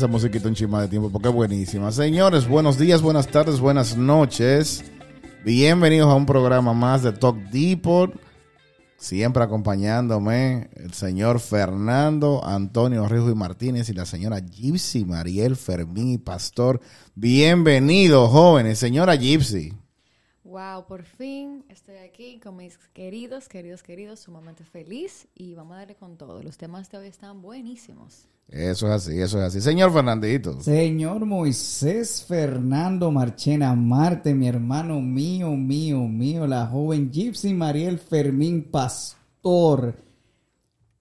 esa musiquita un chima de tiempo porque es buenísima. Señores, buenos días, buenas tardes, buenas noches. Bienvenidos a un programa más de Talk Depot. Siempre acompañándome el señor Fernando Antonio Rijo y Martínez y la señora Gypsy Mariel Fermín y Pastor. Bienvenidos, jóvenes. Señora Gypsy. Wow, por fin estoy aquí con mis queridos, queridos, queridos, sumamente feliz y vamos a darle con todo. Los temas de hoy están buenísimos. Eso es así, eso es así. Señor Fernandito. Señor Moisés Fernando Marchena Marte, mi hermano mío, mío, mío, la joven Gypsy Mariel Fermín Pastor.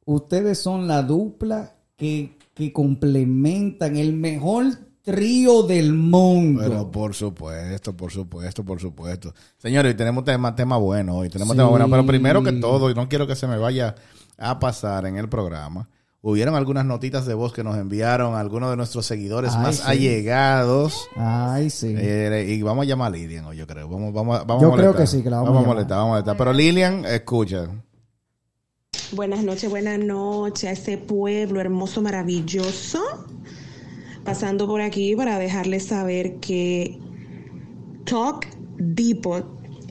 Ustedes son la dupla que, que complementan el mejor trío del mundo. Pero por supuesto, por supuesto, por supuesto. Señores, hoy tenemos tema, tema bueno hoy, tenemos tema bueno, pero primero que todo, y no quiero que se me vaya a pasar en el programa, hubieron algunas notitas de voz que nos enviaron algunos de nuestros seguidores Ay, más sí. allegados. Ay, sí. Eh, y vamos a llamar a Lilian hoy, yo creo. Vamos, vamos, vamos Yo a molestar. creo que sí, que la vamos a a molestar, vamos a molestar. Pero Lilian, escucha. Buenas noches, buenas noches a ese pueblo hermoso, maravilloso. Pasando por aquí para dejarles saber que Talk Depot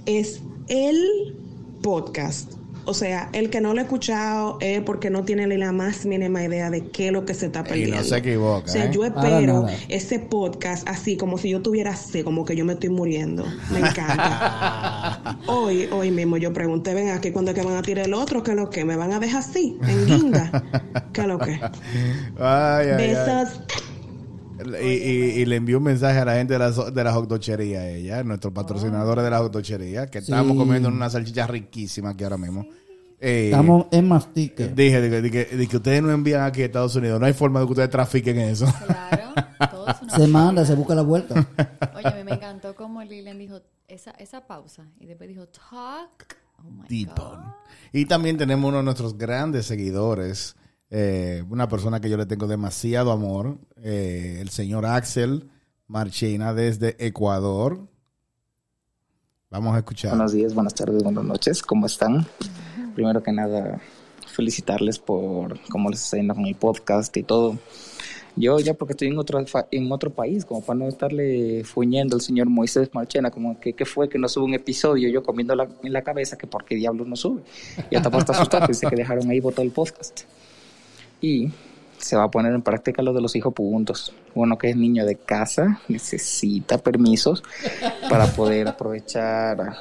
es el podcast. O sea, el que no lo ha escuchado es porque no tiene ni la más mínima idea de qué es lo que se está Y no perdiendo. se equivoca, O sea, ¿eh? yo espero ese podcast así, como si yo tuviera sed, como que yo me estoy muriendo. Me encanta. hoy, hoy mismo yo pregunté, ven aquí, ¿cuándo es que van a tirar el otro? ¿Qué es lo que? ¿Me van a dejar así, en guinda? ¿Qué es lo que? Ay, ay, ay. Y, y- y le envió un mensaje a la gente de la, de la hotdochería, ella, nuestros patrocinadores de la hotdochería, que estábamos Sí. comiendo una salchicha riquísima aquí ahora mismo. Eh, Estamos en mastique. Dije de, que- de que, de que ustedes no envían aquí a Estados Unidos. No hay forma de que ustedes trafiquen eso. Claro, todo es una Se manda, se busca la vuelta. Oye, a mí me encantó como Lilian dijo esa, esa pausa y después dijo talk. Oh my. God. Y también tenemos uno de nuestros grandes seguidores, eh, una persona que yo le tengo demasiado amor, eh, el señor Axel Marchena desde Ecuador. Vamos a escuchar. Buenos días, buenas tardes, buenas noches, ¿cómo están? Primero que nada, felicitarles por cómo les está yendo con el podcast y todo. Yo ya porque estoy en otro, en otro país, como para no estarle fuñendo al señor Moisés Marchena, como que, que fue que no sube un episodio, yo comiendo en la cabeza que por qué diablos no sube. Y hasta estar asustado, pensé que dejaron ahí botado el podcast. Y se va a poner en práctica lo de los hijos puntos. Uno que es niño de casa necesita permisos para poder aprovechar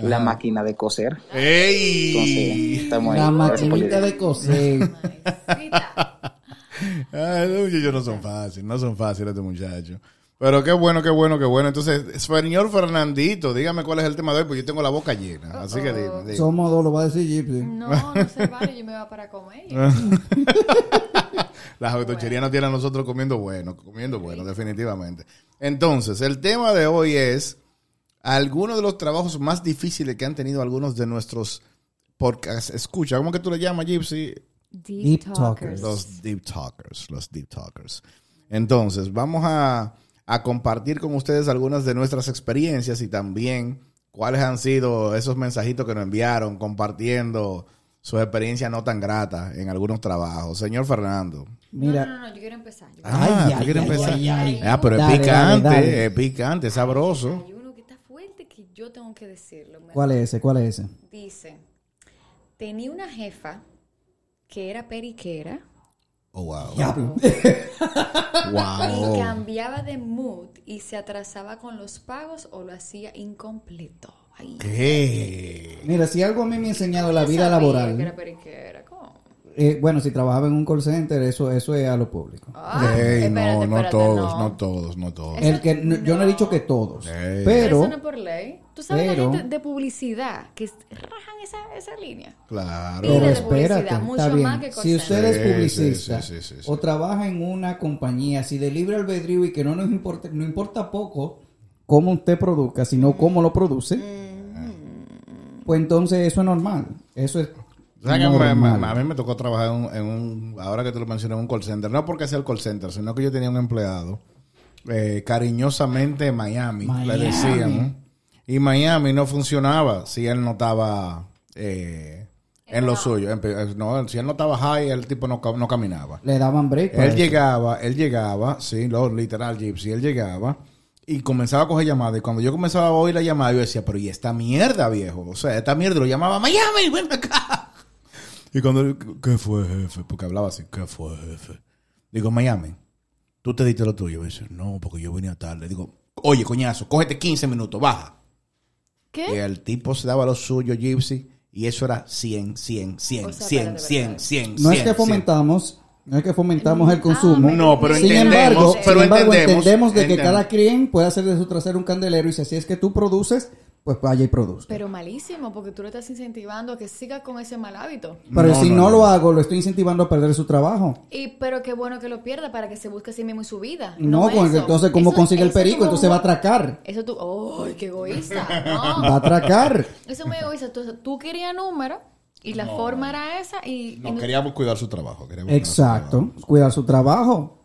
la máquina de coser. ¡Ey! Entonces, estamos ahí. La maquinita de coser. Ay, los muchachos no son fáciles, no son fáciles estos muchachos. Pero qué bueno, qué bueno, qué bueno. Entonces, señor Fernandito, dígame cuál es el tema de hoy, pues yo tengo la boca llena. Así que dime, dime. Somos dos, lo va a decir Gypsy. No, no se vale, yo me voy para comer. La autochería nos tiene a nosotros comiendo bueno, comiendo bueno, definitivamente. Entonces, el tema de hoy es algunos de los trabajos más difíciles que han tenido algunos de nuestros podcasts. Escucha, ¿cómo que tú le llamas, Gypsy? Deep, Deep talkers. talkers. Los deep talkers, los deep talkers. Entonces, vamos a, a compartir con ustedes algunas de nuestras experiencias y también cuáles han sido esos mensajitos que nos enviaron compartiendo su experiencia no tan grata en algunos trabajos. Señor Fernando. Mira, No, no, no, yo quiero empezar. Yo Ah, Ay, ¿tú ay, quieres ay, empezar? ay, ay. Ah, pero Dale, es picante, dale, dale. es picante, es sabroso. Hay uno que está fuerte que yo tengo que decirlo. ¿cuál es ese? ¿Cuál es ese? Dice, tenía una jefa que era periquera Oh, wow. Diablo. y Wow. cambiaba de mood y se atrasaba con los pagos o lo hacía incompleto. Ay, ¿Qué? Mira, si algo a mí me ha enseñado la vida laboral. que era periquera. ¿Cómo? Eh, bueno, si trabajaba en un call center, eso, eso es a lo público. Ah, Ey, espérate, no, no todos, no. no todos, no todos. El que, no- yo no he dicho que todos, Ey. Pero pero eso no es por ley. Tú sabes pero- la gente de publicidad que rajan esa, esa línea. Claro. Pila Pero de espérate, publicidad, mucho está bien. más que Si usted es Sí, publicista sí, sí, sí, sí, o trabaja en una compañía así de libre albedrío y que no nos importa, no importa poco cómo usted produzca, sino cómo lo produce, pues entonces eso es normal. Eso es O sea que me- normal. me- a mí me tocó trabajar en un, en un- ahora que tú lo mencionas, en un call center. No porque sea el call center, sino que yo tenía un empleado, eh, cariñosamente Miami, Miami. le decían. Y Miami no funcionaba si él no estaba eh, en lo suyo. Empe- No, si él no estaba high, el tipo no, no caminaba. Le daban break. Él eso. llegaba, él llegaba, sí, lo literal Gypsy, él llegaba y comenzaba a coger llamadas. Y cuando yo comenzaba a oír la llamada, yo decía, pero ¿y esta mierda, viejo? O sea, esta mierda lo llamaba Miami, ven acá. Y cuando, él, ¿qué fue, jefe? Porque hablaba así, ¿qué fue, jefe? Digo, Miami, tú te diste lo tuyo. Y dice, no, porque yo venía tarde. Digo, oye, coñazo, cógete 15 minutos, baja. Y ¿Qué? el tipo se daba lo suyo, Gypsy, y eso era 100, 100, 100, O sea, 100, espérate, 100, espérate. 100, 100. No es que 100. fomentamos, no es que fomentamos el consumo. No, pero sin entendemos, embargo, pero sin embargo, entendemos, entendemos de que entendemos. cada quien puede hacer de su trasero un candelero y si así es que tú produces, pues vaya y produzca. Pero malísimo, porque tú le estás incentivando a que siga con ese mal hábito. Pero No, si no, no, no. lo hago, lo estoy incentivando a perder su trabajo. Y pero qué bueno que lo pierda para que se busque a sí mismo en su vida. No, eso. entonces, ¿cómo Eso- consigue el eso perico? como- Entonces va a atracar. Eso tú, ¡ay, qué egoísta! Va a atracar. eso es muy egoísta. Tú, tú querías número y la forma era esa y... No, queríamos cuidar su trabajo. Queríamos cuidar su Exacto. trabajo. Cuidar su trabajo.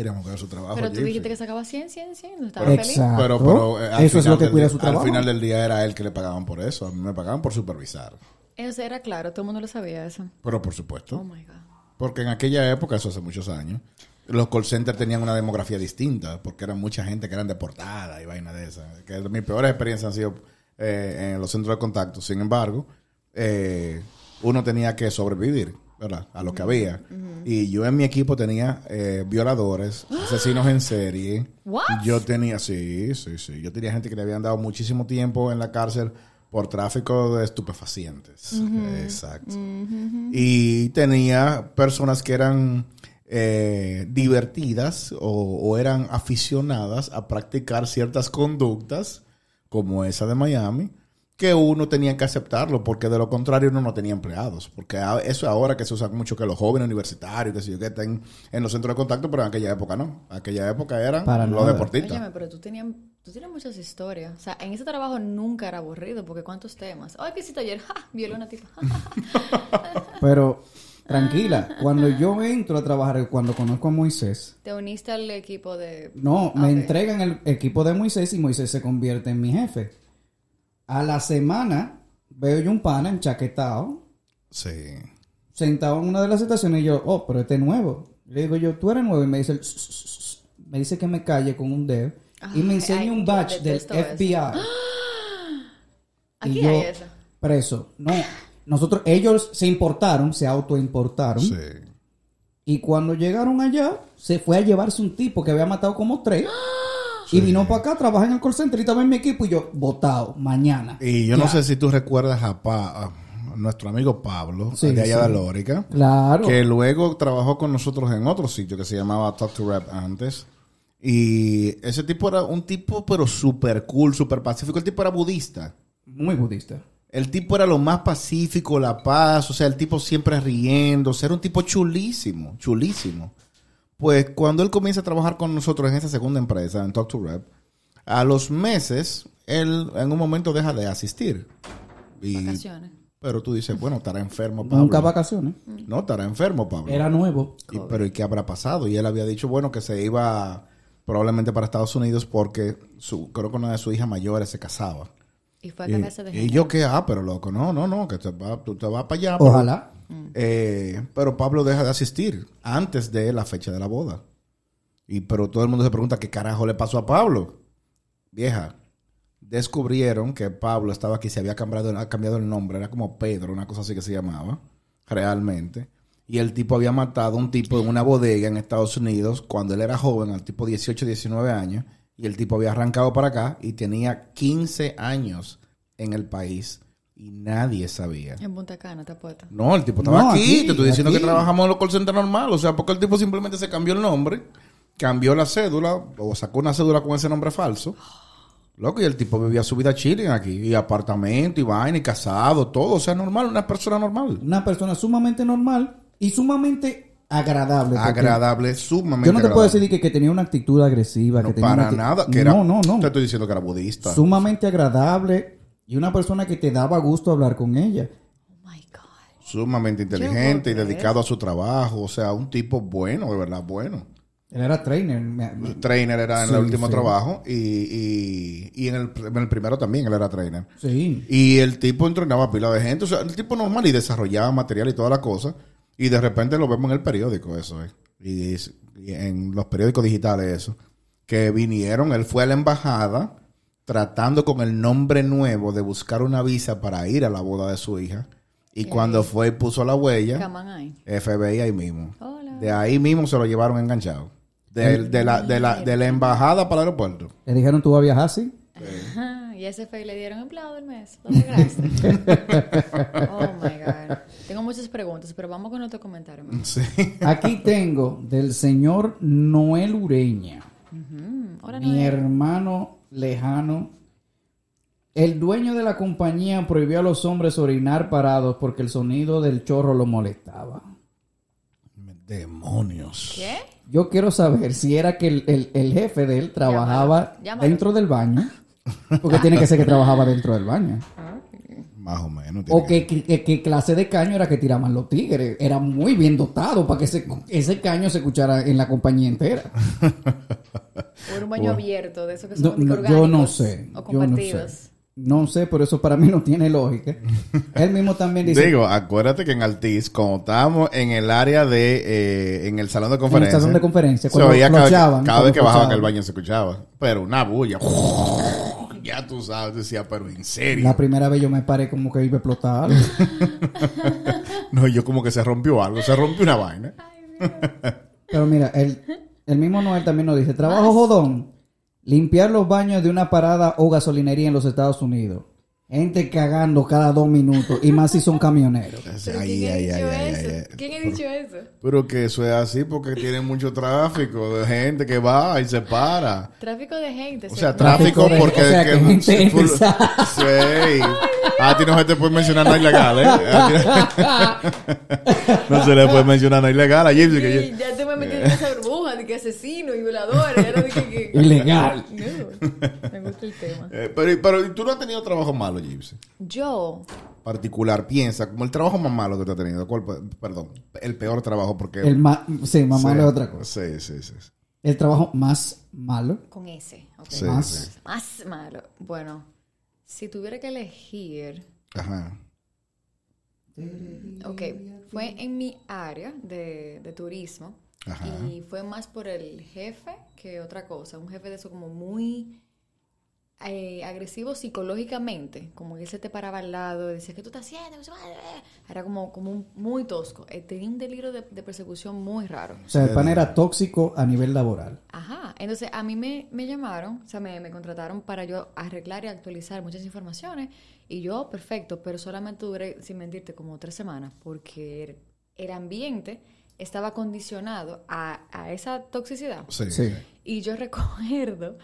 Queríamos cuidar su trabajo. pero tú dijiste que sacaba 100, 100, 100. No estaba feliz. Exacto. Pero, pero, eh, al Eso es final lo que del cuida día- su trabajo. Al final del día era él que le pagaban por eso. A mí me pagaban por supervisar. Eso era claro, todo el mundo lo sabía eso. Pero por supuesto. Oh my God. Porque en aquella época, eso hace muchos años, los call centers tenían una demografía distinta. Porque eran mucha gente que eran deportada y vaina de esa. Que mis peores experiencias han sido eh, en los centros de contacto. Sin embargo, eh, uno tenía que sobrevivir. ¿Verdad? A lo que había. Y yo en mi equipo tenía eh, violadores, asesinos en serie. What? Yo tenía, sí, sí, sí. Yo tenía gente que le habían dado muchísimo tiempo en la cárcel por tráfico de estupefacientes. Exacto. Y tenía personas que eran eh, divertidas o, o eran aficionadas a practicar ciertas conductas, como esa de Miami, que uno tenía que aceptarlo, porque de lo contrario uno no tenía empleados. Porque eso ahora que se usa mucho que los jóvenes universitarios, que, yo, que estén en los centros de contacto, pero en aquella época no. Aquella época eran Para los nada. deportistas. Óyeme, pero tú tenías, tú tienes muchas historias. O sea, en ese trabajo nunca era aburrido, porque ¿cuántos temas? Ay, ¿qué hiciste ayer? ¡Ja! Violó una tipa. Pero tranquila, cuando yo entro a trabajar, cuando conozco a Moisés, Te uniste al equipo de... no, me entregan el equipo de Moisés y Moisés se convierte en mi jefe. A la semana veo yo un pana enchaquetado, Sí. sentado en una de las estaciones y yo, oh, pero este es nuevo. Le digo yo, tú eres nuevo y me dice, me dice que me calle con un dedo y me enseña un badge del. FBI. Aquí y yo, hay eso. preso. No, nosotros, ellos se importaron, se autoimportaron. Sí. Y cuando llegaron allá, se fue a llevarse un tipo que había matado como tres. Y vino para acá, trabaja en el call center y estaba en mi equipo y yo, votado, mañana. Y yo no sé si tú recuerdas a, Pa- a nuestro amigo Pablo, Sí, de allá sí. de Lórica, Claro. que luego trabajó con nosotros en otro sitio que se llamaba Talk to Rap antes. Y ese tipo era un tipo, pero súper cool, súper pacífico. El tipo era budista. Muy budista. El tipo era lo más pacífico, la paz, o sea, el tipo siempre riendo, o sea, era un tipo chulísimo, chulísimo. Pues cuando él comienza a trabajar con nosotros en esa segunda empresa, en Talk to Rep, a los meses, él en un momento deja de asistir. Y- Vacaciones. pero tú dices, bueno, estará enfermo Pablo. Nunca vacaciones. No, estará enfermo Pablo. Era nuevo. Y- pero ¿y qué habrá pasado? Y él había dicho, bueno, que se iba probablemente para Estados Unidos porque su, creo que una de sus hijas mayores se casaba. Y fue a Y, cambiarse de y género. yo qué, ah, pero loco, no, no, no, que te va, tú te vas para allá. pero- Ojalá. eh, pero Pablo deja de asistir antes de la fecha de la boda. Y pero todo el mundo se pregunta qué carajo le pasó a Pablo. Vieja, descubrieron que Pablo estaba aquí, se había cambiado, cambiado el nombre, era como Pedro, una cosa así que se llamaba, realmente. Y el tipo había matado a un tipo en una bodega en Estados Unidos cuando él era joven, al tipo 18, 19 años, y el tipo había arrancado para acá y tenía 15 años en el país y nadie sabía. En Punta Cana te apuesto. No, el tipo estaba No, aquí, aquí, Te estoy diciendo aquí. que trabajamos en los call centers normal. O sea, porque el tipo simplemente se cambió el nombre, cambió la cédula, o sacó una cédula con ese nombre falso. Loco, y el tipo vivía su vida chilling aquí. Y apartamento, y vaina, y casado, todo. O sea, normal, una persona normal. Una persona sumamente normal y sumamente agradable. Agradable, sumamente Yo no te puedo decir que, que tenía una actitud agresiva. No, que tenía para una nada. Que era, no, no, no. Te estoy diciendo que era budista. Sumamente agradable y una persona que te daba gusto hablar con ella. Oh my God. Sumamente inteligente y dedicado a su trabajo. O sea, un tipo bueno, de verdad, bueno. Él era trainer. Trainer era en Sí, el último sí. trabajo y, y, y en, el, en el primero también él era trainer. Sí. Y el tipo entrenaba pila de gente, o sea, el tipo normal y desarrollaba material y toda la cosa. Y de repente lo vemos en el periódico, eso es. Y, es- y en los periódicos digitales, eso. Que vinieron, él fue a la embajada tratando con el nombre nuevo de buscar una visa para ir a la boda de su hija. Y cuando fue y puso la huella. FBI ahí mismo. Hola. De ahí mismo se lo llevaron enganchado. De, de la, de, la, de la embajada para el aeropuerto. Le dijeron, ¿tú vas a viajar así? Ajá, y a ese fue le dieron empleado del mes. Lo lograste. oh my God. Tengo muchas preguntas, pero vamos con otro comentario. Sí. Aquí tengo del señor Noel Ureña, mi hermano lejano. El dueño de la compañía prohibió a los hombres orinar parados porque el sonido del chorro lo molestaba. Demonios. ¿Qué? Yo quiero saber si era que el, el- el jefe de él trabajaba Llámalo, llámalo. dentro del baño, porque tiene que ser que trabajaba dentro del baño. Más o menos. tiene O que clase de caño era que tiraban los tigres. Era muy bien dotado para que ese, ese caño se escuchara en la compañía entera. Era un baño abierto, de esos que son no, orgánicos yo no sé. O yo no compartidos. sé. No sé, pero eso para mí no tiene lógica. Él mismo también dice. Digo, acuérdate que en Altiz, como estábamos en el área de, eh, en el salón de en el conferencia. salón de conferencia, se cuando oía cada, vez cuando que bajaban el baño se escuchaba. Pero una bulla. Ya tú sabes, decía, pero en serio. La primera vez yo me paré como que iba a explotar. algo. No, yo como que se rompió algo, se rompió una vaina. Pero mira, el, el mismo Noel también nos dice, trabajo jodón, limpiar los baños de una parada o gasolinería en los Estados Unidos. Gente cagando cada dos minutos, y más si son camioneros. ¿Pero Ay, ¿Quién ha ay, dicho ay, ay, eso? ay. ¿Quién ha dicho eso? Pero que eso es así porque tiene mucho tráfico de gente que va y se para. Tráfico de gente. O sea, tráfico de- porque... o sea, que gente full- esa- Sí. A ti no se te puede mencionar nada ilegal, ¿eh? A ti- no se le puede mencionar nada ilegal a Gypsy. Que Sí, ya te me metí en esa burbuja de que asesino y violador. Dije que... Ilegal. No, me gusta el tema. Eh, pero, pero tú no has tenido trabajo malo, Gypsy. Yo, Particular, piensa, como el trabajo más malo que tú has tenido. ¿Cuál, perdón, el peor trabajo porque... El ma- sí, más Sí, malo es otra cosa. Sí, sí, sí. sí. El trabajo más malo. con ese. ok. Sí, Más. sí. Más malo. Bueno, si tuviera que elegir... Ajá. Ok, fue en mi área de, de turismo Ajá. y fue más por el jefe que otra cosa. Un jefe de eso como muy eh, agresivo psicológicamente, como que él se te paraba al lado y decía, ¿qué tú estás haciendo? Era como, como un- muy tosco. Eh, tenía un delirio de, de persecución muy raro. O sea, el pan era tóxico a nivel laboral. Ajá, entonces a mí me, me llamaron, o sea, me, me contrataron para yo arreglar y actualizar muchas informaciones y yo, perfecto, pero solamente duré, sin mentirte, como tres semanas porque el, el ambiente estaba condicionado a, a esa toxicidad. Sí. Sí. Y yo recuerdo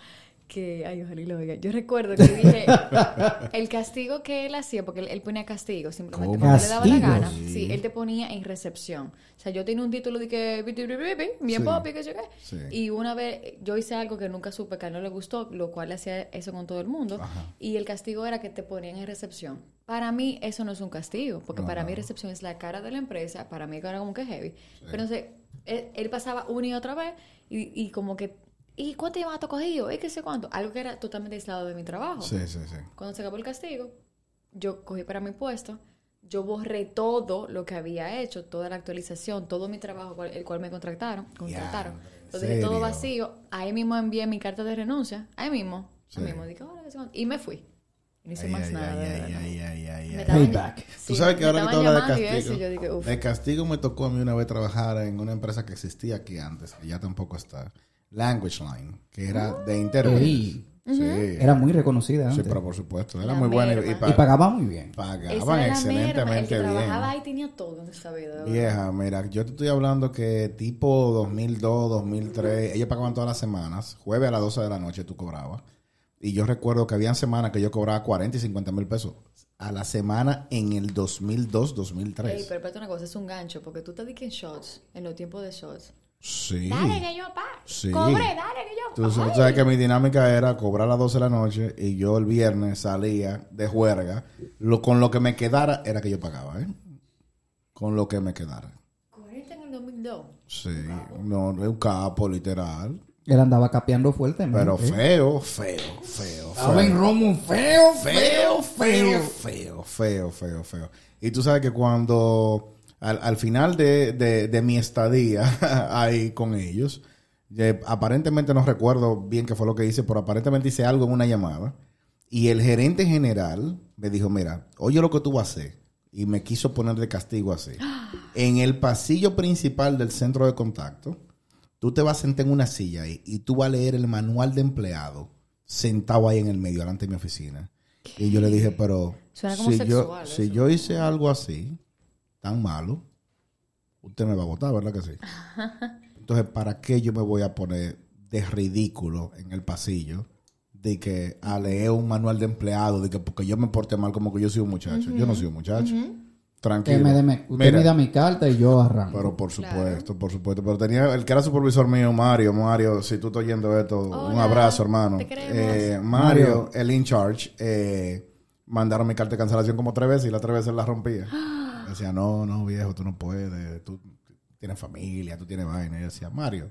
que, ay, ojalá y lo oiga, yo recuerdo que dije, el castigo que él hacía, porque él, él ponía castigo simplemente cuando le daba la gana, Sí. sí, él te ponía en recepción. O sea, yo tenía un título de que, bien Sí. que yo qué. Sí. Y una vez yo hice algo que nunca supe que a él no le gustó, lo cual hacía eso con todo el mundo. Ajá. Y el castigo era que te ponían en recepción. Para mí eso no es un castigo, porque No, para no. mí recepción es la cara de la empresa, para mí era como que heavy. Pero entonces, él, él pasaba una y otra vez y, y como que, ¿y cuánto te has cogido? ¿Y qué sé cuánto? Algo que era totalmente aislado de mi trabajo. Sí, sí, sí. Cuando se acabó el castigo, yo cogí para mi puesto, yo borré todo lo que había hecho, toda la actualización, todo mi trabajo, el cual me contrataron, contrataron. ¿en Lo dejé todo vacío, ahí mismo envié mi carta de renuncia, ahí mismo, Sí. ahí mismo, dije, y me fui. No hice Ay, más ay, nada. ay, de Payback. Tú sí, sabes que ahora que tú estaban hablas de eso, castigo, yo dije, "Uf". de castigo me tocó a mí una vez trabajar en una empresa que existía aquí antes, que ya tampoco está, Language Line, que era de internet. Ey, Sí, Era muy reconocida sí, antes. pero por supuesto, era La muy buena y, y pa- Y pagaba muy bien. Pagaban merma, el excelentemente que bien. trabajaba ahí tenía todo en esa vida. Vieja, mira, yo te estoy hablando que tipo 2002, 2003, ellos pagaban todas las semanas, jueves a las 12 de la noche tú cobrabas. Y yo recuerdo que habían semanas que yo cobraba 40 y 50 mil pesos a la semana en el 2002, 2003. Ey, pero espérate una cosa, es un gancho, porque tú te dices en shots, en los tiempos de shots. Sí. Dale que yo, pa. Sí. Cobre, dale que yo. Tú, sabes que mi dinámica era cobrar a las 12 de la noche y yo el viernes salía de juerga. Lo, con lo que me quedara era que yo pagaba, ¿eh? Con lo que me quedara. 40 en el 2002. Sí, no, es un capo, literal. Él andaba capeando fuertemente. Pero feo, feo, feo. Estaba en feo. Romo feo, feo, feo, feo, feo, feo, feo. Y tú sabes que cuando al, al final de, de- de mi estadía ahí con ellos, eh, aparentemente no recuerdo bien qué fue lo que hice, pero aparentemente hice algo en una llamada. Y el gerente general me dijo, mira, oye lo que tú vas a hacer. Y me quiso poner de castigo así. En el pasillo principal del centro de contacto, tú te vas a sentar en una silla ahí y tú vas a leer el manual de empleado sentado ahí en el medio, delante de mi oficina. Y yo le dije, pero Suena como si, yo, si yo hice algo así, tan malo, usted me va a votar, ¿verdad que sí? Entonces, ¿para qué yo me voy a poner de ridículo en el pasillo de que a leer un manual de empleado, de que porque yo me porte mal como que yo soy un muchacho? Yo no soy un muchacho. Tranquilo. Que me, deme- usted Mira, me da mi carta y yo arranco. pero por supuesto, por supuesto. Pero tenía el que era supervisor mío, Mario. Mario, si tú estás oyendo esto, un Hola, abrazo, hermano. te. Eh, Mario, el in charge, eh, mandaron mi carta de cancelación como tres veces y las tres veces la rompía. Decía, no, no, viejo, tú no puedes. Tú tienes familia, tú tienes vaina. Y yo decía, Mario,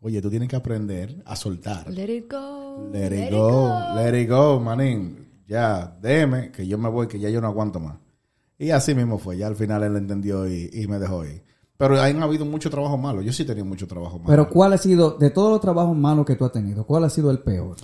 oye, tú tienes que aprender a soltar. Let it go. Let it go, let it go, manín. Ya, déjeme que yo me voy, que ya yo no aguanto más. Y así mismo fue. Ya al final él entendió y, y me dejó ir. Pero han habido mucho trabajo malo. Yo sí he tenido mucho trabajo malo. Pero ¿cuál ha sido, de todos los trabajos malos que tú has tenido, cuál ha sido el peor?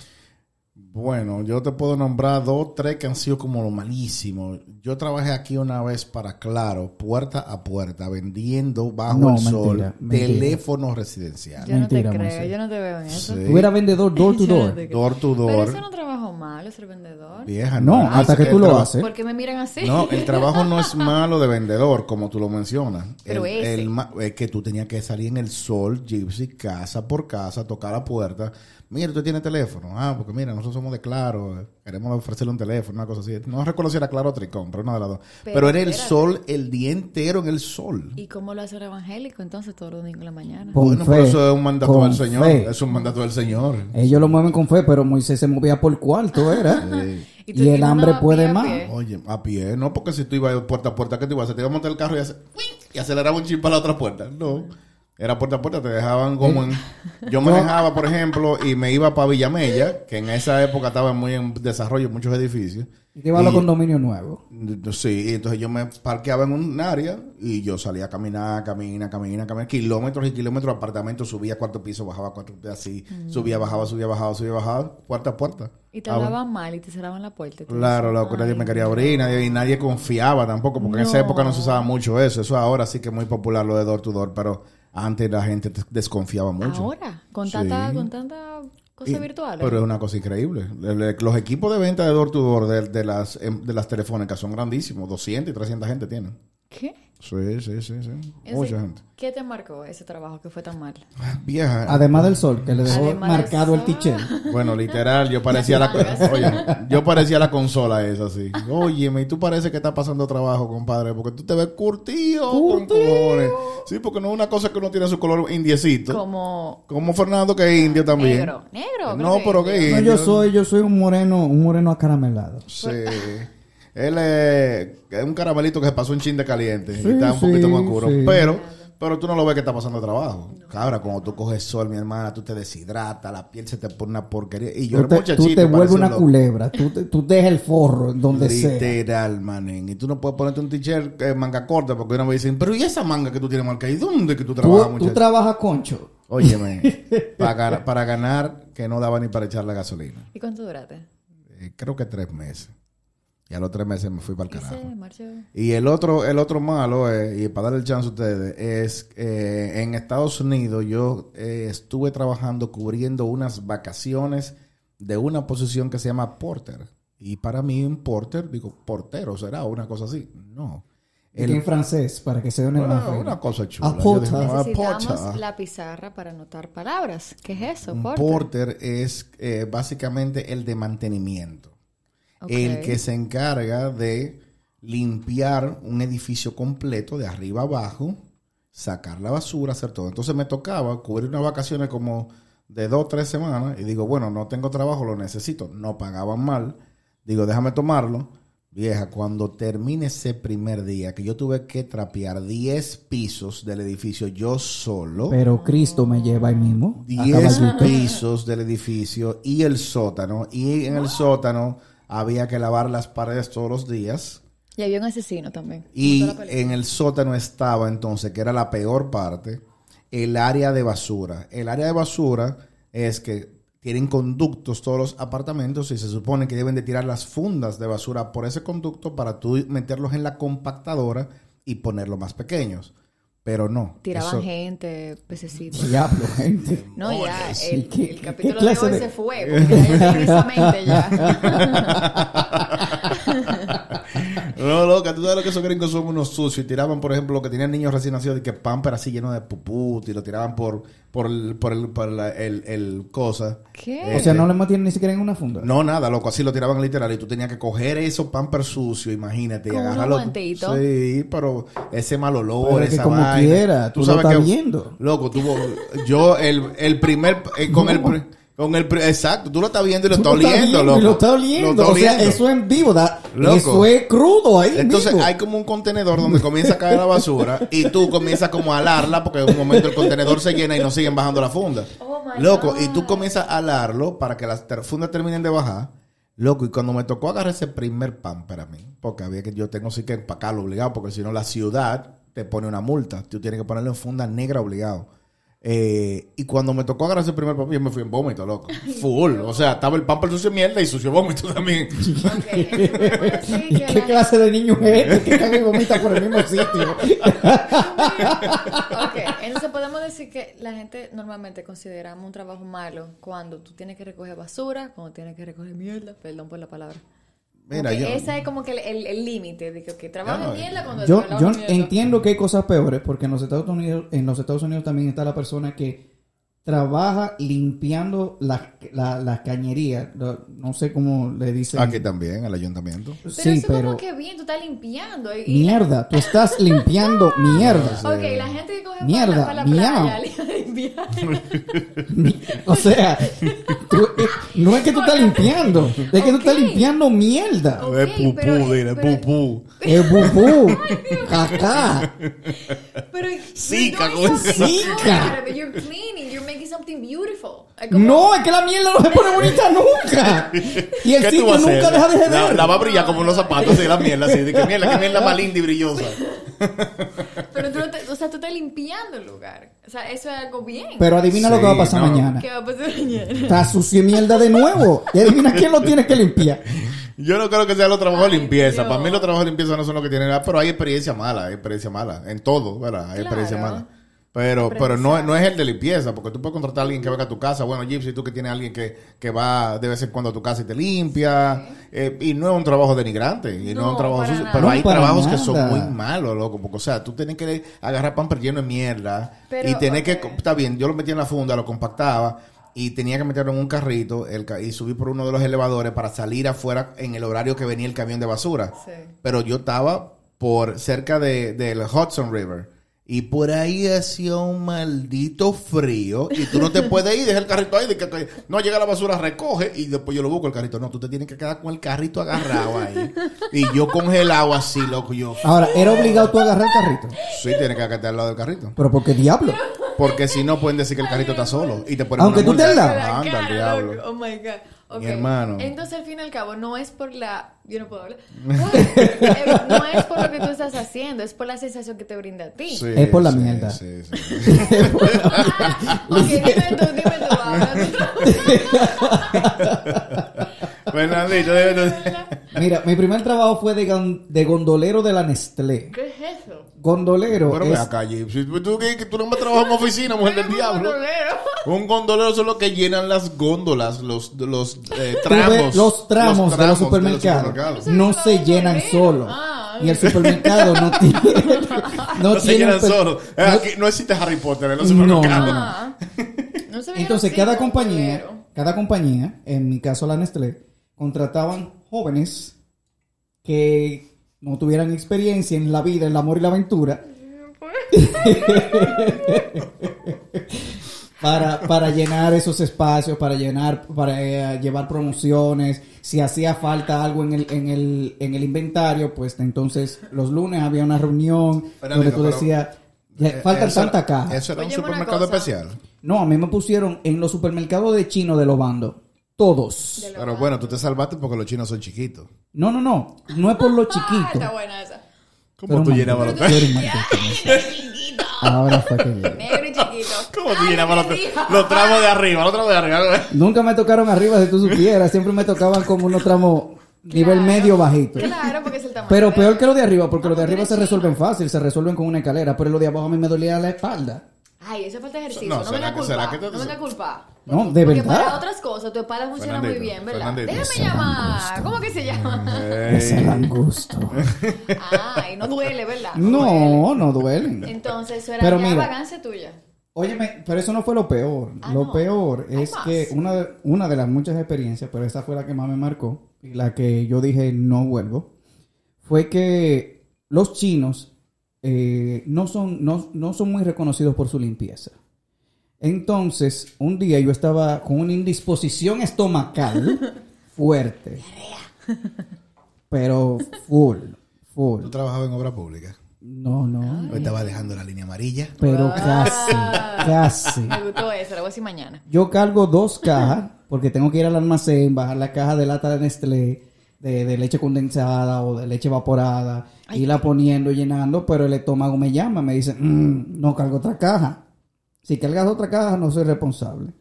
Bueno, yo te puedo nombrar dos, tres que han sido como lo malísimo. Yo trabajé aquí una vez para Claro, puerta a puerta, vendiendo bajo No, el mentira, sol mentira. teléfonos residenciales. Yo no te creo, yo no te veo en eso. Sí. Tú eras vendedor door to no door. Door to Pero door. eso no trabajo malo, ser vendedor. Vieja, No, hasta que tú lo haces. ¿Por qué me miran así? No, el trabajo no es malo de vendedor, como tú lo mencionas. Pero el, ese. el ma- es que tú tenías que salir en el sol, gypsy, casa por casa, tocar la puerta. Mira, tú tienes teléfono. Ah, porque mira, nosotros somos de Claro, queremos ofrecerle un teléfono, una cosa así. No recuerdo si era Claro o Tricom, pero una de las dos. Pero, Pero era el espérate. sol el día entero en el sol. ¿Y cómo lo hace el evangélico entonces todos los domingos en la mañana? Con bueno, fe, pero eso es un mandato del Señor. fe. Es un mandato del Señor. Ellos lo mueven con fe, pero Moisés se movía por cuarto, ¿era? Sí. y el hambre puede pie más. pie? Oye, a pie, no porque si tú ibas puerta a puerta, ¿qué te ibas a hacer? Te ibas a montar el carro y, hace- y aceleraba un chip para la otra puerta. No. Era puerta a puerta, te dejaban como en... Yo manejaba, por ejemplo, y me iba para Villamella, que en esa época estaba muy en desarrollo, muchos edificios. Y te iba a los condominios nuevos. Sí, y entonces yo me parqueaba en un área y yo salía a caminar, caminar, caminar, caminar, kilómetros y kilómetros de apartamento, subía cuarto piso, bajaba cuarto piso, así, subía, bajaba, subía, bajaba, subía, bajaba, puerta a puerta. Y te hablaban mal y te cerraban la puerta. y tú Claro, loco, nadie "Ay, me quería abrir nadie, y nadie confiaba tampoco, porque en esa época no se usaba mucho eso. Eso ahora sí que es muy popular lo de door to door, pero antes la gente te- desconfiaba mucho. Ahora, con Sí. tanta, con tanta cosa Y- virtual. Pero es una cosa increíble. Le- le- Los equipos de venta de door to door de, de las, em, de las telefónicas son grandísimos. 200 y 300 gente tienen. ¿Qué? Sí, sí, sí, sí. Mucha gente. ¿Qué te marcó ese trabajo que fue tan mal? Vieja. Además del sol, que le dejó Además marcado el sol. tichel. Bueno, literal, yo parecía la, oye, yo parecía la consola esa, sí. Óyeme, y tú parece que estás pasando trabajo, compadre, porque tú te ves curtido, con cojones. Sí, porque no es una cosa que uno tiene su color indiecito. Como, Como Fernando, que es indio también. negro. Negro. No, pero que No, indio. yo soy, yo soy un moreno, un moreno acaramelado. Sí. Él es, es un caramelito que se pasó un chin de caliente Sí, y está un sí, poquito más oscuro. sí. Pero, pero tú no lo ves que está pasando trabajo. Cabra, cuando tú coges sol, mi hermana, tú te deshidratas, la piel se te pone una porquería. Y yo Tú te, muchachito. tú te vuelves una loco. culebra. Tú, te- tú dejas el forro en donde sea. Literal, manín. Y tú no puedes ponerte un t-shirt eh, manga corta porque una vez dicen, pero ¿y esa manga que tú tienes marca? ¿Y dónde que tú trabajas, Tú, tú muchacho? trabajas concho. Óyeme, para, para ganar que no daba ni para echar la gasolina. ¿Y cuánto duraste? Eh, creo que tres meses. Y a los tres meses me fui para el ¿Qué carajo. Y el otro, el otro malo, eh, y para darle el chance a ustedes, es eh, en Estados Unidos yo eh, estuve trabajando cubriendo unas vacaciones de una posición que se llama porter. Y para mí un porter, digo, portero será una cosa así. No. El- en francés, para que se den una cosa chula. Dije, porter. "Ah, Necesitamos porter". la pizarra para anotar palabras. ¿Qué es eso? Un Porter? porter es eh, básicamente el de mantenimiento. El que se encarga de limpiar un edificio completo de arriba abajo, sacar la basura, hacer todo. Entonces me tocaba cubrir unas vacaciones como de dos o tres semanas y digo, bueno, no tengo trabajo, lo necesito. No pagaban mal. Digo, déjame tomarlo. Vieja, cuando termine ese primer día, que yo tuve que trapear 10 pisos del edificio yo solo, Pero Cristo me lleva ahí mismo. a 10 caballito. pisos del edificio y el sótano, y en el sótano había que lavar las paredes todos los días. Y había un asesino también. Y en el sótano estaba entonces, que era la peor parte, el área de basura. El área de basura es que tienen conductos todos los apartamentos y se supone que deben de tirar las fundas de basura por ese conducto para tú meterlos en la compactadora y ponerlos más pequeños. Pero no. Tiraban eso- gente, pececitos. Diablo, gente. No, ya, Sí, el, ¿qué- el qué capítulo de clase hoy de- se fue, porque ya yo tengo esa mente ya. No, loca, tú sabes lo que esos gringos son unos sucios. Y tiraban, por ejemplo, lo que tenían niños recién nacidos, de que pamper así lleno de pupú, y lo tiraban por, por el, por el, por la- el, el cosa. ¿Qué? O sea, no le mantienen ni siquiera en una funda. No, nada, loco, así lo tiraban literal y tú tenías que coger esos pampers sucios, imagínate, y agarrarlo. Sí, pero ese mal olor, Pero es que esa como vaina. quiera, tú lo estás viendo. Loco, tuvo, yo el, el primer, eh, con el, con el, exacto, tú lo estás viendo y lo Tú estás estás oliendo, loco. y Lo está oliendo. Está O sea, eso en vivo. da- Loco. Eso es crudo ahí. Entonces hay como un contenedor donde comienza a caer la basura y tú comienzas como a alarla porque en un momento el contenedor se llena y no siguen bajando la funda. Oh, Loco, God. y tú comienzas a alarlo para que las fundas terminen de bajar. Loco, y cuando me tocó agarrar ese primer pan para mí, porque había que yo tengo sí que empacarlo obligado, porque si no la ciudad te pone una multa. Tú tienes que ponerlo en funda negra obligado. Eh, y cuando me tocó agarrar ese primer papel, yo me fui en vómito, loco. Full. O sea, estaba el pan por sucio de mierda y sucio vómito también. Ok, entonces puedo decir ¿Y que qué la- clase de niño es este que caga y vomita por el mismo sitio? Ok, entonces podemos decir que la gente normalmente consideramos un trabajo malo cuando tú tienes que recoger basura, cuando tienes que recoger mierda, perdón por la palabra. Mira, yo- Ese es como que el- límite de que, que trabaja No, en mierda cuando Yo, yo en mierda. entiendo que hay cosas peores porque en los Estados Unidos, en los Estados Unidos también está la persona que trabaja limpiando las la, las cañerías. No, sé cómo le dicen. Aquí también, el ayuntamiento. Pero sí, eso pero como que bien, tú estás limpiando. y- y la- mierda, tú estás limpiando mierda. Ok, la gente que coge Mierda, para, la- para la playa limpiar. O sea, tú- eh, no es que tú estás limpiando, es que tú estás limpiando mierda. Ok, es pupú, pero- dile, pero- pupú. Es bubú, cacá. Pero of it. You're cleaning, you're making something beautiful. Como- No, es que la mierda no se pone bonita nunca. Y el ¿Qué tú sitio vas a hacer? nunca deja de La, joder. la va a brillar como unos zapatos, así, la mierda, así. De que mierda, que mierda más linda y brillosa. Pero tú no te, o sea, tú estás limpiando el lugar. O sea, eso es algo bien. Pero adivina lo que va a pasar no. mañana. ¿Qué va a pasar mañana? Está sucio y mierda de nuevo. Y adivina quién lo tiene que limpiar. Yo no creo que sea los trabajos de limpieza. Dios. Para mí los trabajos de limpieza no son los que tienen nada, pero hay experiencia mala, hay experiencia mala. En todo, ¿verdad? Hay Claro. experiencia mala. Pero, pero no, no es el de limpieza, porque tú puedes contratar a alguien que venga a tu casa. Bueno, Gypsy, tú que tienes a alguien que, que va de vez en cuando a tu casa y te limpia. eh, y no es un trabajo denigrante, y no, es un No, trabajo sucio. nada. Pero No, hay trabajos que son muy malos, loco. Porque, o sea, tú tienes que agarrar pamper lleno de mierda. Pero, y tener que, ok. está bien, yo lo metía en la funda, lo compactaba. Y tenía que meterlo en un carrito el, y subir por uno de los elevadores para salir afuera en el horario que venía el camión de basura Sí. pero yo estaba por cerca de, del Hudson River. Y por ahí hacía un maldito frío. Y tú no te puedes ir, deja el carrito ahí. De que, que no llega la basura, recoge. Y después yo lo busco el carrito. No, tú te tienes que quedar con el carrito agarrado ahí. Y yo congelado así, loco. Yo, Ahora, ¿era obligado tú a agarrar el carrito? sí, tienes que quedarte al lado del carrito. Pero ¿por qué diablo? Porque si no, pueden decir que el carrito está solo. Y te ponen Aunque una tú te multa. al lado. La Anda, al diablo. Oh my God. Ok. Mi hermano. Entonces, al fin y al cabo, no es por la. Yo no puedo hablar. No es por lo que tú estás haciendo, es por la sensación que te brinda a ti. Sí, Es por la sí, mierda. sí, sí. Ok, dime tú, dime tú ahora. Fernandito, dime tú. Mira, mi primer trabajo fue de, de gondolero de la Nestlé. ¿Qué es eso? Gondolero Pero es... acá, Gypsy. ¿Tú, que, que tú no me trabajas en oficina, mujer del diablo. Gondolero. Un gondolero son los que llenan las góndolas, los, los eh, Tú ves tramos. los tramos de los supermercados supermercados. no se llenan solos. Ah, Y el supermercado no tiene. No, No se tiene llenan per- solos. Eh, no- Aquí no existe Harry Potter en los No, supermercados. no, no. Ah. Se Entonces, cada compañía, cada compañía, en mi caso la Nestlé, contrataban jóvenes que no tuvieran experiencia en la vida, en el amor y la aventura, para, para llenar esos espacios, para llenar, para eh, llevar promociones. Si hacía falta algo en el, en el, en el inventario, pues entonces los lunes había una reunión Pero, donde amigo, tú decías, "Ya, Eh, faltan eso- tanta caja. Eso era un supermercado especial. No, a mí me pusieron en los supermercados de chino de los bandos. Todos. Pero bueno, tú te salvaste porque los chinos son chiquitos. No, no, no. No es por lo Ah, chiquito. está buena esa. ¿Cómo tú llenabas los. Chiquito. Ahora fue que llegué. Negro y chiquito. ¿Cómo tú llenabas los, los tramos de arriba? Los tramos de arriba. Nunca me tocaron arriba, si tú supieras. Siempre me tocaban como unos tramos nivel Claro. medio bajito. Claro, porque es el tamaño. Pero peor que lo de arriba, porque Ah, lo de porque arriba se resuelven fácil, se resuelven con una escalera, pero lo de abajo a mí me dolía la espalda. Ay, eso falta ejercicio. No, No, ¿será venga a que- será culpar. que te- No venga a culpar. No, de Porque verdad. para otras cosas tu espalda funciona muy bien, ¿verdad? Fernandito. Déjame llamar. ¿Cómo que se llama? Ese gran gusto. Ah, y no duele, ¿verdad? No, no duelen. Entonces, eso era Pero ya mira. vagancia tuya. Óyeme, pero eso no fue lo peor. Ah, lo no. peor es que una de, una de las muchas experiencias, pero esa fue la que más me marcó, y la que yo dije no vuelvo, fue que los chinos eh, no, son, no, no son muy reconocidos por su limpieza. Entonces, un día yo estaba con una indisposición estomacal fuerte. Pero full, full. Tú trabajabas en obra pública. No, no. Yo estaba dejando la línea amarilla. Pero Ah. casi, casi. Me gustó eso, lo voy a decir mañana. Yo cargo dos cajas porque tengo que ir al almacén, bajar la caja de lata de Nestlé, de, de leche condensada o de leche evaporada, irla poniendo, llenando, pero el estómago me llama, me dice, "Mm, no cargo otra caja. Si cargas otra caja, no soy responsable.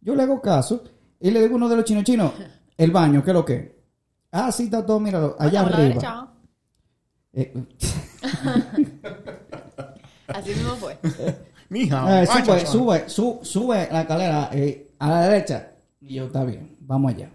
Yo le hago caso y le digo a uno de los chinos chinos, el baño, ¿qué es lo que? Ah, sí, está todo, míralo, allá Bueno, a la arriba. derecha. Eh, Así mismo fue. Mija, Eh, sube, sube, su- sube la escalera eh, a la derecha. Y yo, está bien, vamos allá.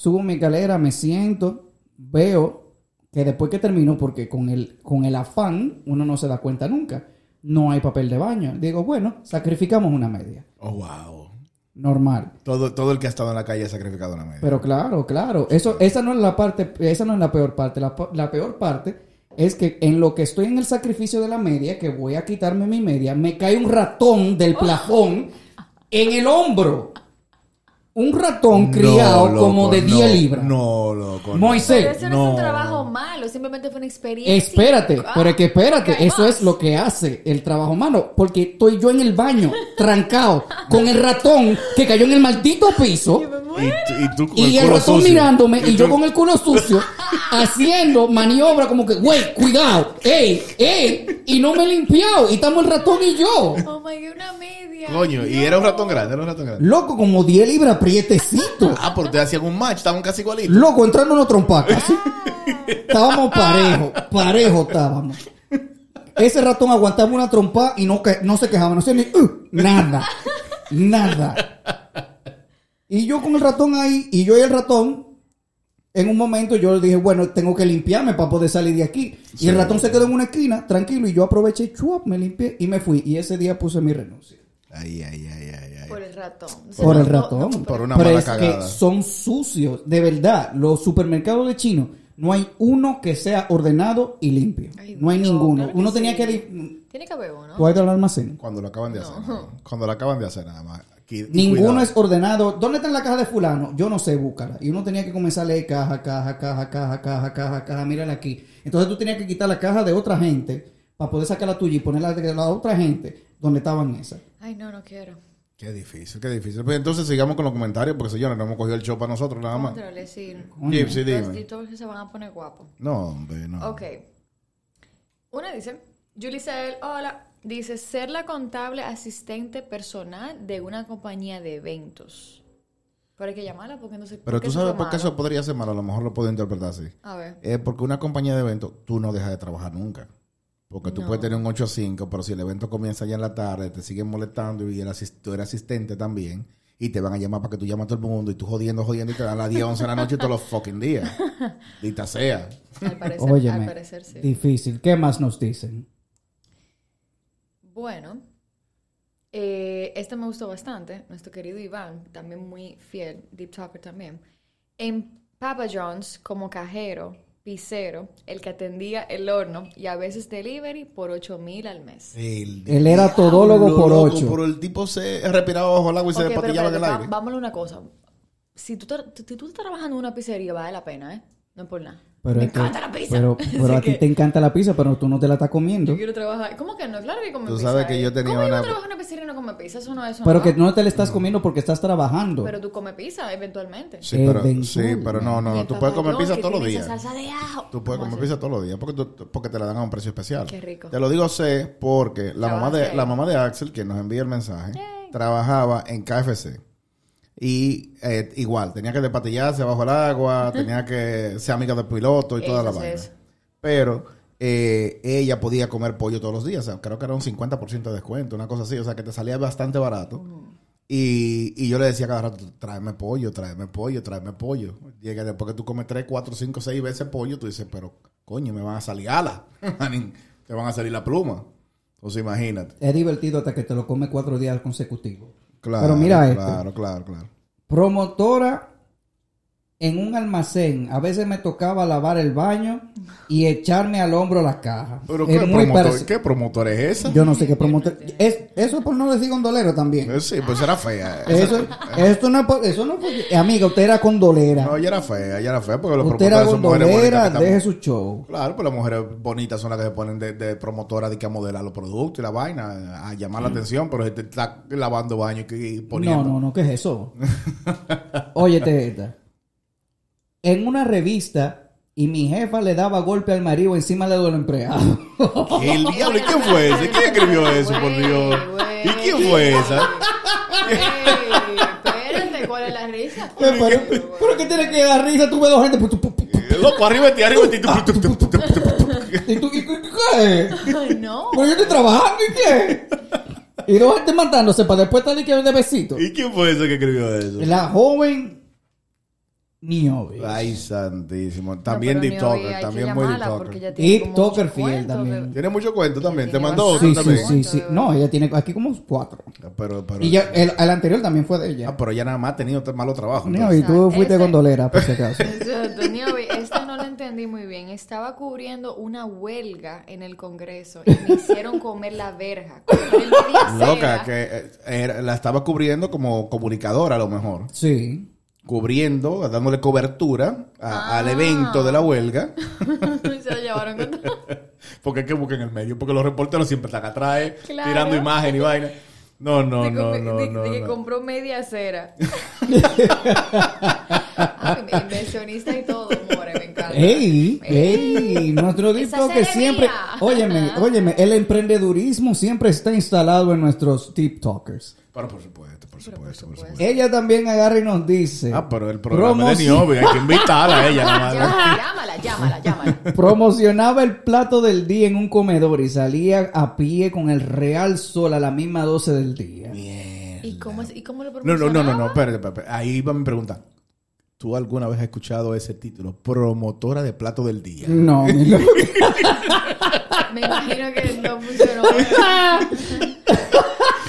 Subo mi escalera, me siento, veo que después que termino, porque con el, con el afán uno no se da cuenta nunca, no hay papel de baño. Digo, bueno, sacrificamos una media. Oh, wow. Normal. Todo, todo el que ha estado en la calle ha sacrificado una media. Pero claro, claro. Eso, esa no es la parte, esa no es la peor parte. La, la peor parte es que en lo que estoy en el sacrificio de la media, que voy a quitarme mi media, me cae un ratón del plafón en el hombro. Un ratón No, criado loco, como de no, 10 libras. No, loco. no. Moisés. Pero eso no, es no. un trabajo malo, simplemente fue una experiencia. Espérate, Ah, pero es que espérate, eso más. es lo que hace el trabajo humano, porque estoy yo en el baño, trancado, con el ratón que cayó en el maldito piso. Y, tú- y tú con Y el culo ratón sucio. mirándome y yo con el culo sucio haciendo maniobra como que, güey, cuidado, ey, ey, y no me he limpiado y estamos el ratón y yo. Oh my god, una media. Coño, y era un ratón grande, era un ratón grande. Loco, como 10 libras prietecito. Ah, porque te hacían un match, estaban casi igualitos. Loco, entrando unos trompacas. ¿sí? Estábamos parejo, parejo estábamos. Ese ratón aguantaba una trompa y no, que- no se quejaba, no hacía ni "Uh", nada, nada. Y yo con el ratón ahí, y yo y el ratón, en un momento yo le dije, bueno, tengo que limpiarme para poder salir de aquí. Y el ratón se quedó en una esquina, tranquilo, y yo aproveché, chuap, me limpié y me fui. Y ese día puse mi renuncia. Ay, ay, ay, ay, ay. Por el ratón. Por el ratón. no- Por una Pero mala es cagada. que son sucios. De verdad, los supermercados de chino, no hay uno que sea ordenado y limpio. Ay, no hay no, ninguno. claro que uno sí. tenía que... li- Tiene que haber uno. ¿Tú has ido al almacén? Cuando lo acaban de hacer. Cuando lo acaban de hacer nada más. Aquí- Ninguno cuidado. es ordenado. ¿Dónde está la caja de fulano? Yo no sé, búscala. Y uno tenía que comenzar a leer caja, caja, caja, caja, caja, caja, caja, mírala aquí. Entonces tú tenías que quitar la caja de otra gente para poder sacar la tuya y ponerla de la otra gente donde estaban esas. Ay, no, no quiero. Qué difícil, qué difícil. Pues entonces sigamos con los comentarios, porque señores, no hemos cogido el show para nosotros nada más. Gypsy, Los dime. TikTokers se van a poner guapos. No, hombre, no. Ok. Una dice, Julie hola. Dice, ser la contable asistente personal de una compañía de eventos. Pero hay que llamarla porque no sé Pero tú sabes por qué eso podría ser malo, a lo mejor lo puedo interpretar así. A ver. Es porque una compañía de eventos, tú no dejas de trabajar nunca. Porque tú No. puedes tener un 8 a 5, pero si el evento comienza ya en la tarde, te siguen molestando y el tú eres asistente también. Y te van a llamar para que tú llames a todo el mundo y tú jodiendo, jodiendo y te dan las 10, 11 de la noche todos los fucking días. Dita sea. Al parecer, al parecer sí. difícil. ¿Qué más nos dicen? Bueno, eh, este me gustó bastante. Nuestro querido Iván, también muy fiel, Deep Talker también. En Papa John's, como cajero, pizzero, el que atendía el horno y a veces delivery por 8 mil al mes. El Él era todólogo por loco, ocho. Pero el tipo se respiraba bajo el agua y se despatillaba en el aire. vámonos a una cosa. Si tú, si tú estás trabajando en una pizzería, vale la pena, ¿eh? No es por nada. Pero Me que- encanta la pizza. Pero, a ti te encanta la pizza, pero tú no te la estás comiendo. Yo quiero trabajar. ¿Cómo que no? Claro que come Tú pizza. sabes que ¿eh? yo tenía ¿Cómo yo una- voy a trabajar en una pizzería y no come pizza? Eso no es. Pero no que va. no te la estás comiendo porque estás trabajando. Pero tú comes pizza eventualmente. Sí, pero, Eventualmente. sí, pero no, no, Tú puedes comer pizza todos los días. salsa de ajo. Tú puedes ¿Cómo comer así? pizza todos los días porque, tú- porque te la dan a un precio especial. Qué rico. Te lo digo sé porque la mamá, de, la mamá de Axel, que nos envía el mensaje, trabajaba en KFC. Y eh, igual, tenía que despatillarse bajo el agua, tenía que ser amiga del piloto y toda la vaina. Pero eh, ella podía comer pollo todos los días. O sea, creo que era un 50% de descuento, una cosa así. O sea, que te salía bastante barato. Y, y yo le decía cada rato, tráeme pollo, tráeme pollo, tráeme pollo. Llega después que tú comes 3, 4, 5, 6 veces pollo, tú dices, pero coño, me van a salir alas. te van a salir la pluma. Entonces imagínate. Es divertido hasta que te lo comes cuatro días consecutivos. Claro, Pero mira esto. Claro, claro, claro. Promotora en un almacén. A veces me tocaba lavar el baño y echarme al hombro la caja. Pero Es ¿qué, promotor, parec- ¿qué promotor es esa? Yo no sé qué promotor. Es, eso es por no decir gondolero también. Eh, Sí, pues era fea. Eso, esto no, eso no fue. Amiga, usted era condolera. No, ella era fea, ella era fea porque los usted era promotores son mujeres bonitas. deje su show. Claro, pues las mujeres bonitas son las que se ponen de, de promotora de que a modelar los productos y la vaina, a llamar la atención, pero si te está lavando baño y poniendo. No, no, no, ¿qué es eso? Óyete esta. En una revista y mi jefa le daba golpe al marido encima de los empleados. ¿Qué el diablo? ¿Y quién fue ese? ¿Quién escribió eso, por Dios? ¿Y quién fue esa? Ey, espérate, ¿cuál es la risa? pero, pero que tiene que dar risa, tuve dos gente. Eh, Loco, arriba de ti, arriba de ti. ¿Y tú qué? Ay, no. Pues yo estoy trabajando y qué. Y dos gente matándose para después estar de que de besito. ¿Y quién fue ese que escribió eso? La joven Niobe. Ay, santísimo. No, También Niobe que también muy Toker mucho fiel cuento también. de- Tiene mucho cuento también. Te mandó otro Sí, sí, también. sí, sí. No, ella tiene aquí como cuatro. Pero, pero, Y ya, el, el anterior también fue de ella. ah, pero ella nada más ha tenido malos trabajos. No, y tú fuiste Ese- gondolera, por si acaso. Exacto, Niobe, esta no la entendí muy bien. Estaba cubriendo una huelga en el Congreso y me hicieron comer la verja. Loca, que eh, era- la estaba cubriendo como comunicadora a lo mejor. Sí. Cubriendo, dándole cobertura a- al Ah. evento de la huelga. Se lo llevaron con todo. Porque es que busquen el medio. Porque los reporteros siempre están atrás, eh, Claro. tirando imagen y vaina. No, no, De no, no, de- no. de que no. compró media cera. Ay, inversionista y todo, more, me encanta. ¡Ey! ¡Ey! Nuestro TikTok que siempre... Óyeme, óyeme, el emprendedurismo siempre está instalado en nuestros TikTokers. Pero por supuesto, por supuesto, por supuesto. Ella también agarra y nos dice... Ah, pero el programa de Niobe, hay que invitarla a ella nada más. Llámala, llámala, llámala. Promocionaba el plato del día en un comedor y salía a pie con el real sol a la misma 12 del día. Mierda. ¿Y cómo, es- y cómo lo No, no, no, no, no, promocionaba? espérate, espérate. Ahí va mi pregunta. ¿Tú alguna vez has escuchado ese título? Promotora de plato del día. No. Me imagino que no funcionó.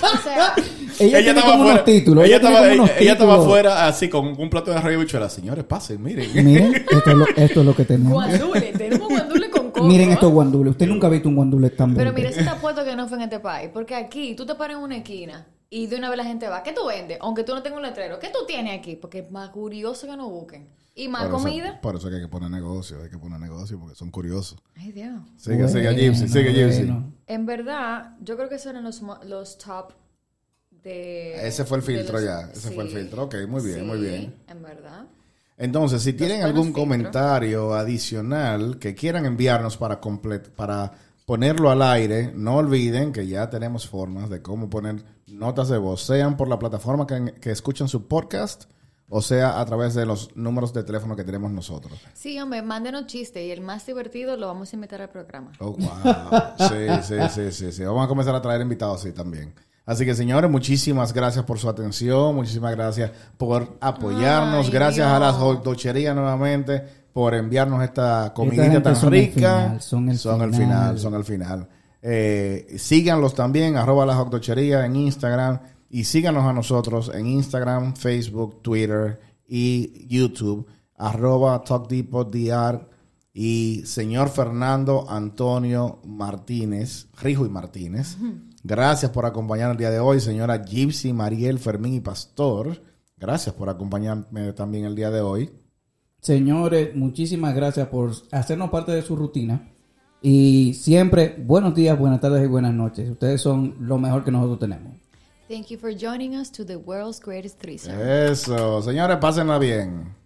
o sea, Ella, Ella tiene estaba como unos afuera. títulos. Ella, estaba, como unos ella, estaba afuera así con un plato de arroz y bichuela. Señores, pasen, miren. Miren, esto es lo, esto es lo que tenemos. guandule, tenemos guandule con coco. Miren estos guandules. Usted nunca ha visto un guandule tan Pero mira, si te apuesto que no fue en este país. Porque aquí tú te paras en una esquina y de una vez la gente va. ¿Qué tú vendes? Aunque tú no tengas un letrero. ¿Qué tú tienes aquí? Porque es más curioso que no busquen. Y más Por eso- comida. por eso que hay que poner negocio, hay que poner negocio porque son curiosos. Ay, Dios. Sigue, sigue, Gypsy, sigue, Gypsy. bueno. En verdad, yo creo que esos eran los, mo- los top de... Ese fue el filtro los- ya, ese fue el filtro. Ok, muy bien, muy Sí, bien. en verdad. Entonces, si tienen algún filtros. comentario adicional que quieran enviarnos para complet para ponerlo al aire, no olviden que ya tenemos formas de cómo poner notas de voz, sean por la plataforma que, que escuchan su podcast o sea a través de los números de teléfono que tenemos nosotros. Sí, hombre, mándenos chistes y el más divertido lo vamos a invitar al programa. Oh, wow. Sí, sí, sí, sí, sí. Vamos a comenzar a traer invitados así también. Así que, señores, muchísimas gracias por su atención. Muchísimas gracias por apoyarnos. Ay, gracias a las docherías nuevamente por enviarnos esta comidita tan son el rica. final, son el son el final. son el final. Eh, síganlos también, arroba la Dochería en Instagram. Y síganos a nosotros en Instagram, Facebook, Twitter y YouTube. Arroba DR y señor Fernando Antonio Martínez, Rijo y Martínez. Gracias por acompañarnos el día de hoy, señora Gypsy, Mariel, Fermín y Pastor. Gracias por acompañarme también el día de hoy. Señores, muchísimas gracias por hacernos parte de su rutina. Y siempre, buenos días, buenas tardes y buenas noches. Ustedes son lo mejor que nosotros tenemos. Thank you for joining us to the world's greatest threesome. Eso, señores, pásenla bien.